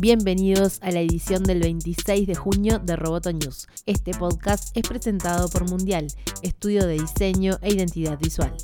Bienvenidos a la edición del 26 de junio de Roboto News. Este podcast es presentado por Mundial, estudio de diseño e identidad visual.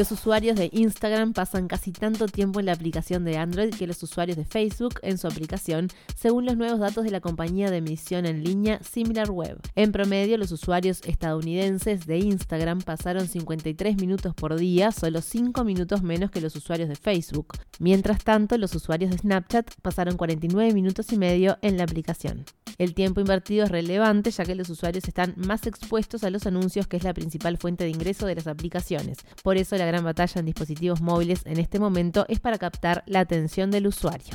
Los usuarios de Instagram pasan casi tanto tiempo en la aplicación de Android que los usuarios de Facebook en su aplicación, según los nuevos datos de la compañía de medición en línea SimilarWeb. En promedio, los usuarios estadounidenses de Instagram pasaron 53 minutos por día, solo 5 minutos menos que los usuarios de Facebook. Mientras tanto, los usuarios de Snapchat pasaron 49 minutos y medio en la aplicación. El tiempo invertido es relevante ya que los usuarios están más expuestos a los anuncios que es la principal fuente de ingreso de las aplicaciones. Por eso la gran batalla en dispositivos móviles en este momento es para captar la atención del usuario.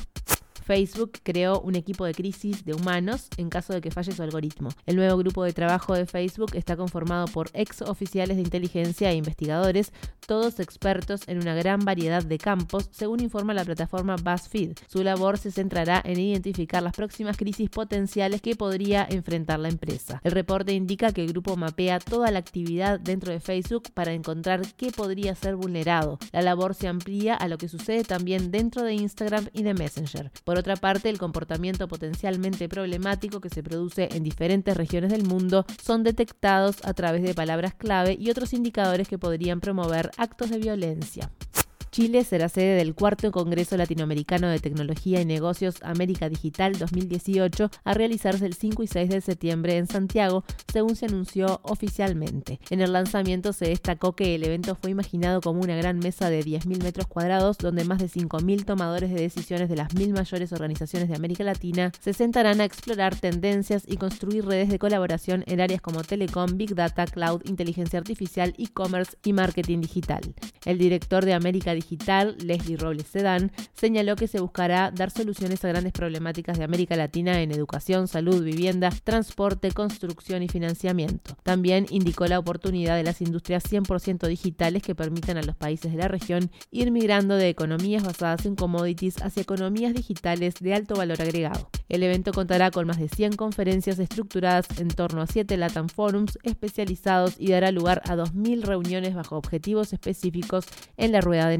Facebook creó un equipo de crisis de humanos en caso de que falle su algoritmo. El nuevo grupo de trabajo de Facebook está conformado por ex oficiales de inteligencia e investigadores, todos expertos en una gran variedad de campos, según informa la plataforma BuzzFeed. Su labor se centrará en identificar las próximas crisis potenciales que podría enfrentar la empresa. El reporte indica que el grupo mapea toda la actividad dentro de Facebook para encontrar qué podría ser vulnerado. La labor se amplía a lo que sucede también dentro de Instagram y de Messenger. Otra parte, el comportamiento potencialmente problemático que se produce en diferentes regiones del mundo son detectados a través de palabras clave y otros indicadores que podrían promover actos de violencia. Chile será sede del cuarto Congreso Latinoamericano de Tecnología y Negocios América Digital 2018 a realizarse el 5 y 6 de septiembre en Santiago, según se anunció oficialmente. En el lanzamiento se destacó que el evento fue imaginado como una gran mesa de 10.000 metros cuadrados donde más de 5.000 tomadores de decisiones de las mil mayores organizaciones de América Latina se sentarán a explorar tendencias y construir redes de colaboración en áreas como telecom, big data, cloud, inteligencia artificial, e-commerce y marketing digital. El director de América Digital digital, Leslie Robles Sedán, señaló que se buscará dar soluciones a grandes problemáticas de América Latina en educación, salud, vivienda, transporte, construcción y financiamiento. También indicó la oportunidad de las industrias 100% digitales que permitan a los países de la región ir migrando de economías basadas en commodities hacia economías digitales de alto valor agregado. El evento contará con más de 100 conferencias estructuradas en torno a 7 Latam Forums especializados y dará lugar a 2.000 reuniones bajo objetivos específicos en la rueda de